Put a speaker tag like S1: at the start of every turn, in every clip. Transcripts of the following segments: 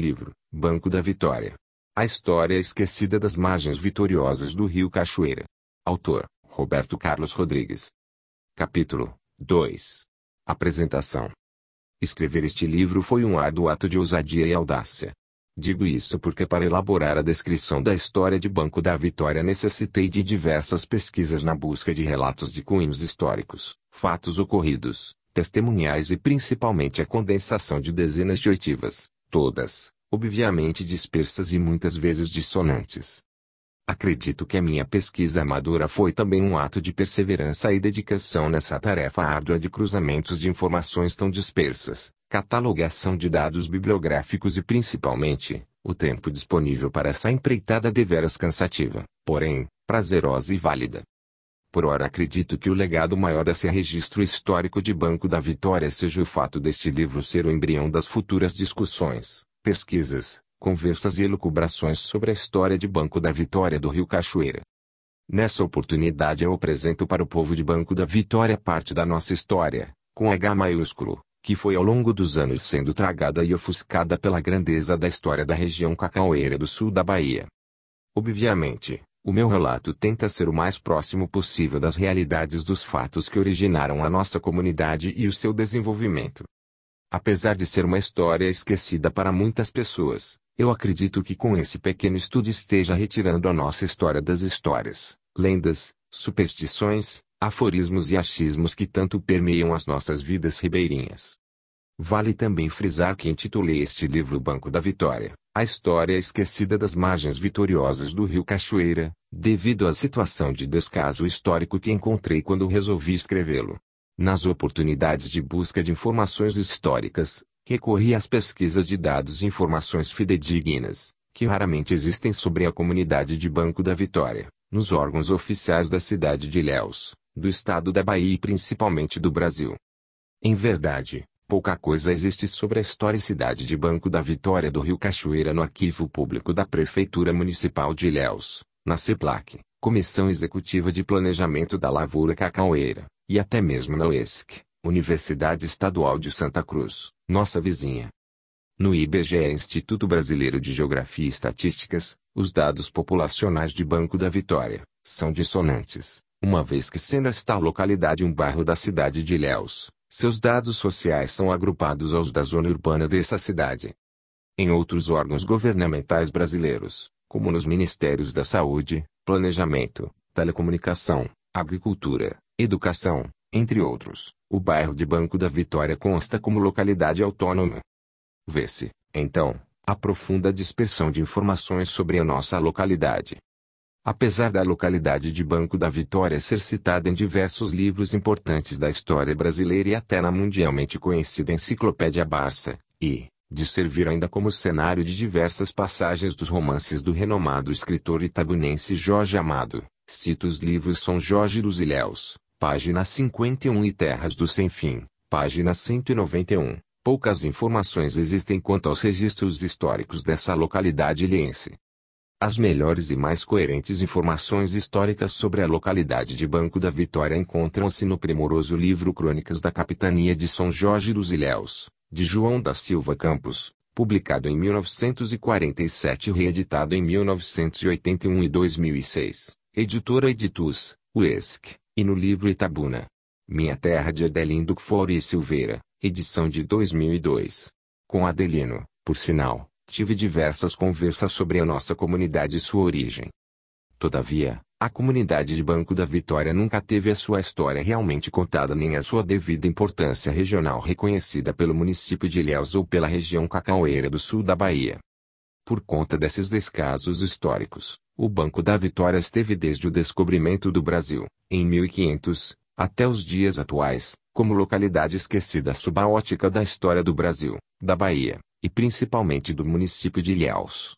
S1: Livro, Banco da Vitória. A história esquecida das margens vitoriosas do rio Cachoeira. Autor, Roberto Carlos Rodrigues. Capítulo 2. Apresentação. Escrever este livro foi um árduo ato de ousadia e audácia. Digo isso porque para elaborar a descrição da história de Banco da Vitória necessitei de diversas pesquisas na busca de relatos de cunhos históricos, fatos ocorridos, testemunhais e principalmente a condensação de dezenas de oitivas, todas, obviamente dispersas e muitas vezes dissonantes. Acredito que a minha pesquisa amadora foi também um ato de perseverança e dedicação nessa tarefa árdua de cruzamentos de informações tão dispersas, catalogação de dados bibliográficos e principalmente, o tempo disponível para essa empreitada deveras cansativa, porém, prazerosa e válida. Por ora acredito que o legado maior desse registro histórico de Banco da Vitória seja o fato deste livro ser o embrião das futuras discussões, pesquisas, conversas e elucubrações sobre a história de Banco da Vitória do Rio Cachoeira. Nessa oportunidade eu apresento para o povo de Banco da Vitória parte da nossa história, com H maiúsculo, que foi ao longo dos anos sendo tragada e ofuscada pela grandeza da história da região cacaueira do sul da Bahia. Obviamente, o meu relato tenta ser o mais próximo possível das realidades dos fatos que originaram a nossa comunidade e o seu desenvolvimento. Apesar de ser uma história esquecida para muitas pessoas, eu acredito que com esse pequeno estudo esteja retirando a nossa história das histórias, lendas, superstições, aforismos e achismos que tanto permeiam as nossas vidas ribeirinhas. Vale também frisar que intitulei este livro Banco da Vitória, a história esquecida das margens vitoriosas do rio Cachoeira, devido à situação de descaso histórico que encontrei quando resolvi escrevê-lo. Nas oportunidades de busca de informações históricas, recorri às pesquisas de dados e informações fidedignas, que raramente existem sobre a comunidade de Banco da Vitória, nos órgãos oficiais da cidade de Ilhéus, do estado da Bahia e principalmente do Brasil. Em verdade, pouca coisa existe sobre a historicidade de Banco da Vitória do Rio Cachoeira no arquivo público da Prefeitura Municipal de Ilhéus, na CEPLAC, Comissão Executiva de Planejamento da Lavoura Cacaueira, e até mesmo na UESC, Universidade Estadual de Santa Cruz, nossa vizinha. No IBGE Instituto Brasileiro de Geografia e Estatísticas, os dados populacionais de Banco da Vitória são dissonantes, uma vez que sendo esta localidade um bairro da cidade de Ilhéus, seus dados sociais são agrupados aos da zona urbana dessa cidade. Em outros órgãos governamentais brasileiros, como nos Ministérios da Saúde, Planejamento, Telecomunicação, Agricultura, Educação, entre outros, o bairro de Banco da Vitória consta como localidade autônoma. Vê-se, então, a profunda dispersão de informações sobre a nossa localidade. Apesar da localidade de Banco da Vitória ser citada em diversos livros importantes da história brasileira e até na mundialmente conhecida Enciclopédia Barça, e, de servir ainda como cenário de diversas passagens dos romances do renomado escritor itabunense Jorge Amado, cito os livros São Jorge dos Ilhéus, página 51 e Terras do Sem Fim, página 191. Poucas informações existem quanto aos registros históricos dessa localidade ilhense. As melhores e mais coerentes informações históricas sobre a localidade de Banco da Vitória encontram-se no primoroso livro Crônicas da Capitania de São Jorge dos Ilhéus, de João da Silva Campos, publicado em 1947 e reeditado em 1981 e 2006, editora Editus, UESC, e no livro Itabuna. Minha Terra de Adelindo Fore e Silveira, edição de 2002. Com Adelino, por sinal, tive diversas conversas sobre a nossa comunidade e sua origem. Todavia, a comunidade de Banco da Vitória nunca teve a sua história realmente contada nem a sua devida importância regional reconhecida pelo município de Ilhéus ou pela região cacaueira do sul da Bahia. Por conta desses descasos históricos, o Banco da Vitória esteve desde o descobrimento do Brasil, em 1500, até os dias atuais, como localidade esquecida sob a ótica da história do Brasil, da Bahia, e principalmente do município de Ilhéus.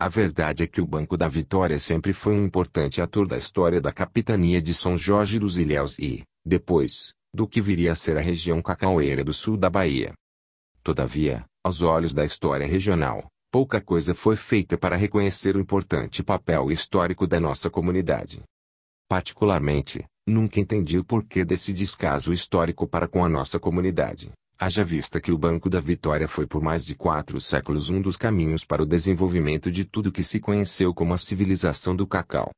S1: A verdade é que o Banco da Vitória sempre foi um importante ator da história da capitania de São Jorge dos Ilhéus e, depois, do que viria a ser a região cacaueira do sul da Bahia. Todavia, aos olhos da história regional, pouca coisa foi feita para reconhecer o importante papel histórico da nossa comunidade. Particularmente, nunca entendi o porquê desse descaso histórico para com a nossa comunidade, Haja vista que o Banco da Vitória foi por mais de quatro séculos um dos caminhos para o desenvolvimento de tudo que se conheceu como a civilização do cacau.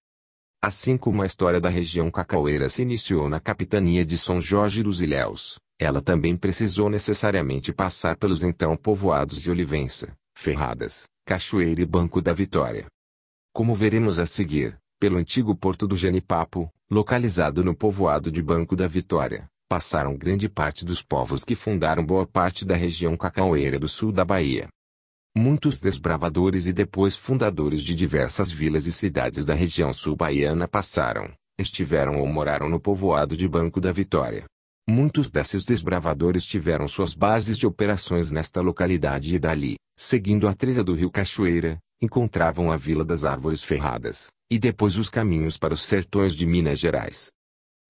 S1: Assim como a história da região cacaueira se iniciou na capitania de São Jorge dos Ilhéus, ela também precisou necessariamente passar pelos então povoados de Olivença, Ferradas, Cachoeira e Banco da Vitória. Como veremos a seguir, pelo antigo porto do Genipapo, localizado no povoado de Banco da Vitória, passaram grande parte dos povos que fundaram boa parte da região cacaueira do sul da Bahia. Muitos desbravadores e depois fundadores de diversas vilas e cidades da região sul-baiana passaram, estiveram ou moraram no povoado de Banco da Vitória. Muitos desses desbravadores tiveram suas bases de operações nesta localidade e dali, seguindo a trilha do rio Cachoeira, encontravam a Vila das Árvores Ferradas, e depois os caminhos para os sertões de Minas Gerais.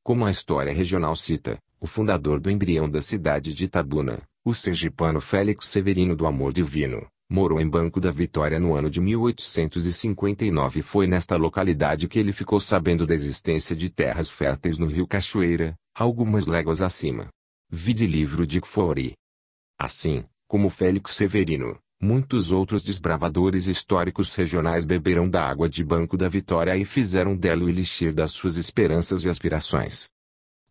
S1: Como a história regional cita, o fundador do embrião da cidade de Itabuna, o sergipano Félix Severino do Amor Divino, morou em Banco da Vitória no ano de 1859 e foi nesta localidade que ele ficou sabendo da existência de terras férteis no rio Cachoeira, algumas léguas acima. Vide livro de Kfouri. Assim, como Félix Severino, muitos outros desbravadores históricos regionais beberam da água de Banco da Vitória e fizeram dela o elixir das suas esperanças e aspirações.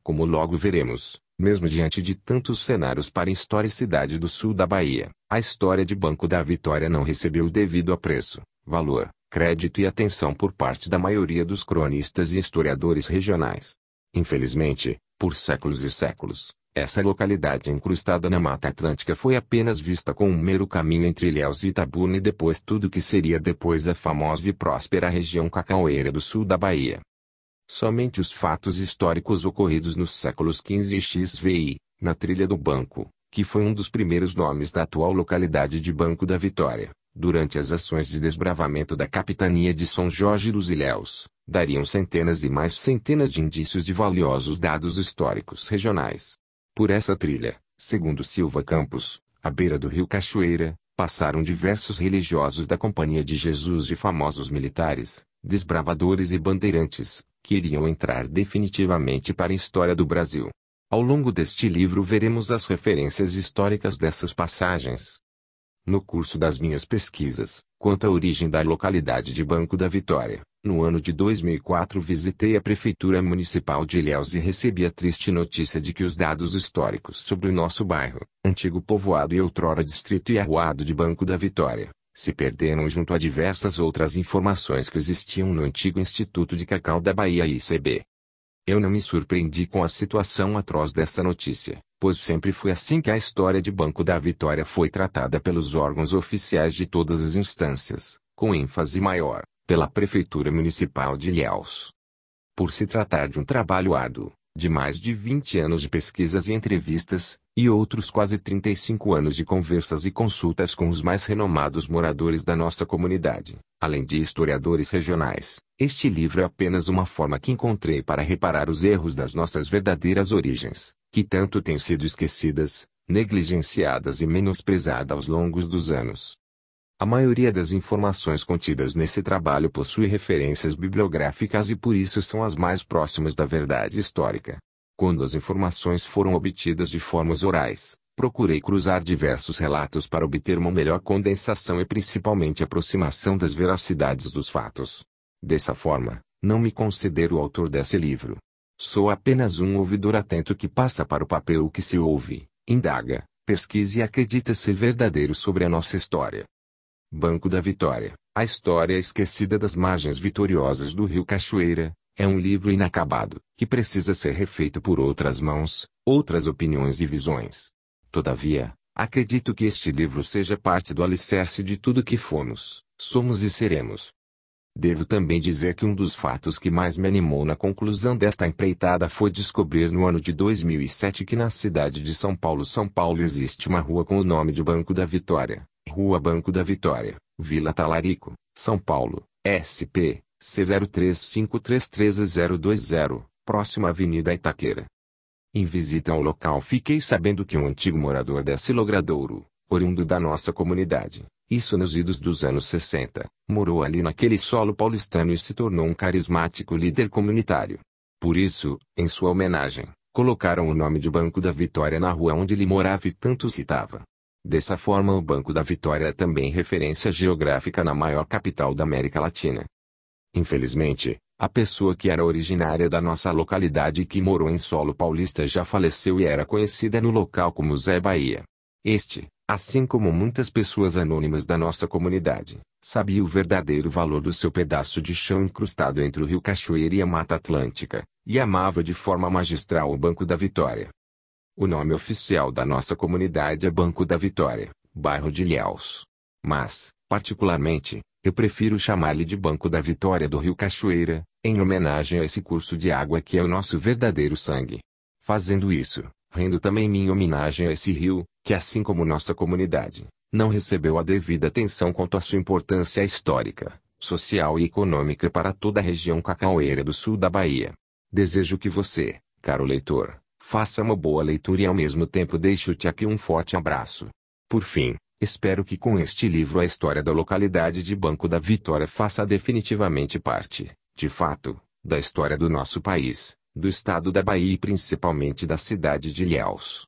S1: Como logo veremos, mesmo diante de tantos cenários para a historicidade do sul da Bahia, a história de Banco da Vitória não recebeu o devido apreço, valor, crédito e atenção por parte da maioria dos cronistas e historiadores regionais. Infelizmente, por séculos e séculos, essa localidade incrustada na Mata Atlântica foi apenas vista como um mero caminho entre Ilhéus e Itabuna e depois tudo que seria depois a famosa e próspera região cacaueira do sul da Bahia. Somente os fatos históricos ocorridos nos séculos XV e XVI, na trilha do Banco, que foi um dos primeiros nomes da atual localidade de Banco da Vitória, durante as ações de desbravamento da capitania de São Jorge dos Ilhéus, dariam centenas e mais centenas de indícios de valiosos dados históricos regionais. Por essa trilha, segundo Silva Campos, à beira do rio Cachoeira, passaram diversos religiosos da Companhia de Jesus e famosos militares, desbravadores e bandeirantes, que iriam entrar definitivamente para a história do Brasil. Ao longo deste livro veremos as referências históricas dessas passagens. No curso das minhas pesquisas, quanto à origem da localidade de Banco da Vitória, no ano de 2004 visitei a Prefeitura Municipal de Ilhéus e recebi a triste notícia de que os dados históricos sobre o nosso bairro, antigo povoado e outrora distrito e arruado de Banco da Vitória, se perderam junto a diversas outras informações que existiam no antigo Instituto de Cacau da Bahia ICB. Eu não me surpreendi com a situação atroz dessa notícia, pois sempre foi assim que a história de Banco da Vitória foi tratada pelos órgãos oficiais de todas as instâncias, com ênfase maior, pela Prefeitura Municipal de Ilhéus. Por se tratar de um trabalho árduo, de mais de 20 anos de pesquisas e entrevistas, e outros quase 35 anos de conversas e consultas com os mais renomados moradores da nossa comunidade, além de historiadores regionais. Este livro é apenas uma forma que encontrei para reparar os erros das nossas verdadeiras origens, que tanto têm sido esquecidas, negligenciadas e menosprezadas aos longos dos anos. A maioria das informações contidas nesse trabalho possui referências bibliográficas e por isso são as mais próximas da verdade histórica. Quando as informações foram obtidas de formas orais, procurei cruzar diversos relatos para obter uma melhor condensação e principalmente aproximação das veracidades dos fatos. Dessa forma, não me considero o autor desse livro. Sou apenas um ouvidor atento que passa para o papel o que se ouve, indaga, pesquisa e acredita ser verdadeiro sobre a nossa história. Banco da Vitória, a história esquecida das margens vitoriosas do rio Cachoeira, é um livro inacabado, que precisa ser refeito por outras mãos, outras opiniões e visões. Todavia, acredito que este livro seja parte do alicerce de tudo que fomos, somos e seremos. Devo também dizer que um dos fatos que mais me animou na conclusão desta empreitada foi descobrir no ano de 2007 que na cidade de São Paulo, São Paulo existe uma rua com o nome de Banco da Vitória, Rua Banco da Vitória, Vila Talarico, São Paulo, SP, C03533020, próxima Avenida Itaqueira. Em visita ao local fiquei sabendo que um antigo morador desse logradouro, oriundo da nossa comunidade, isso nos idos dos anos 60, morou ali naquele solo paulistano e se tornou um carismático líder comunitário. Por isso, em sua homenagem, colocaram o nome de Banco da Vitória na rua onde ele morava e tanto citava. Dessa forma o Banco da Vitória é também referência geográfica na maior capital da América Latina. Infelizmente, a pessoa que era originária da nossa localidade e que morou em solo paulista já faleceu e era conhecida no local como Zé Bahia. Este, assim como muitas pessoas anônimas da nossa comunidade, sabia o verdadeiro valor do seu pedaço de chão incrustado entre o rio Cachoeira e a Mata Atlântica, e amava de forma magistral o Banco da Vitória. O nome oficial da nossa comunidade é Banco da Vitória, bairro de Ilhéus. Mas, particularmente, eu prefiro chamar-lhe de Banco da Vitória do Rio Cachoeira, em homenagem a esse curso de água que é o nosso verdadeiro sangue. Fazendo isso, rendo também minha homenagem a esse rio, que assim como nossa comunidade, não recebeu a devida atenção quanto à sua importância histórica, social e econômica para toda a região cacaueira do sul da Bahia. Desejo que você, caro leitor, Faça uma boa leitura e ao mesmo tempo deixo-te aqui um forte abraço. Por fim, espero que com este livro a história da localidade de Banco da Vitória faça definitivamente parte, de fato, da história do nosso país, do estado da Bahia e principalmente da cidade de Ilhéus.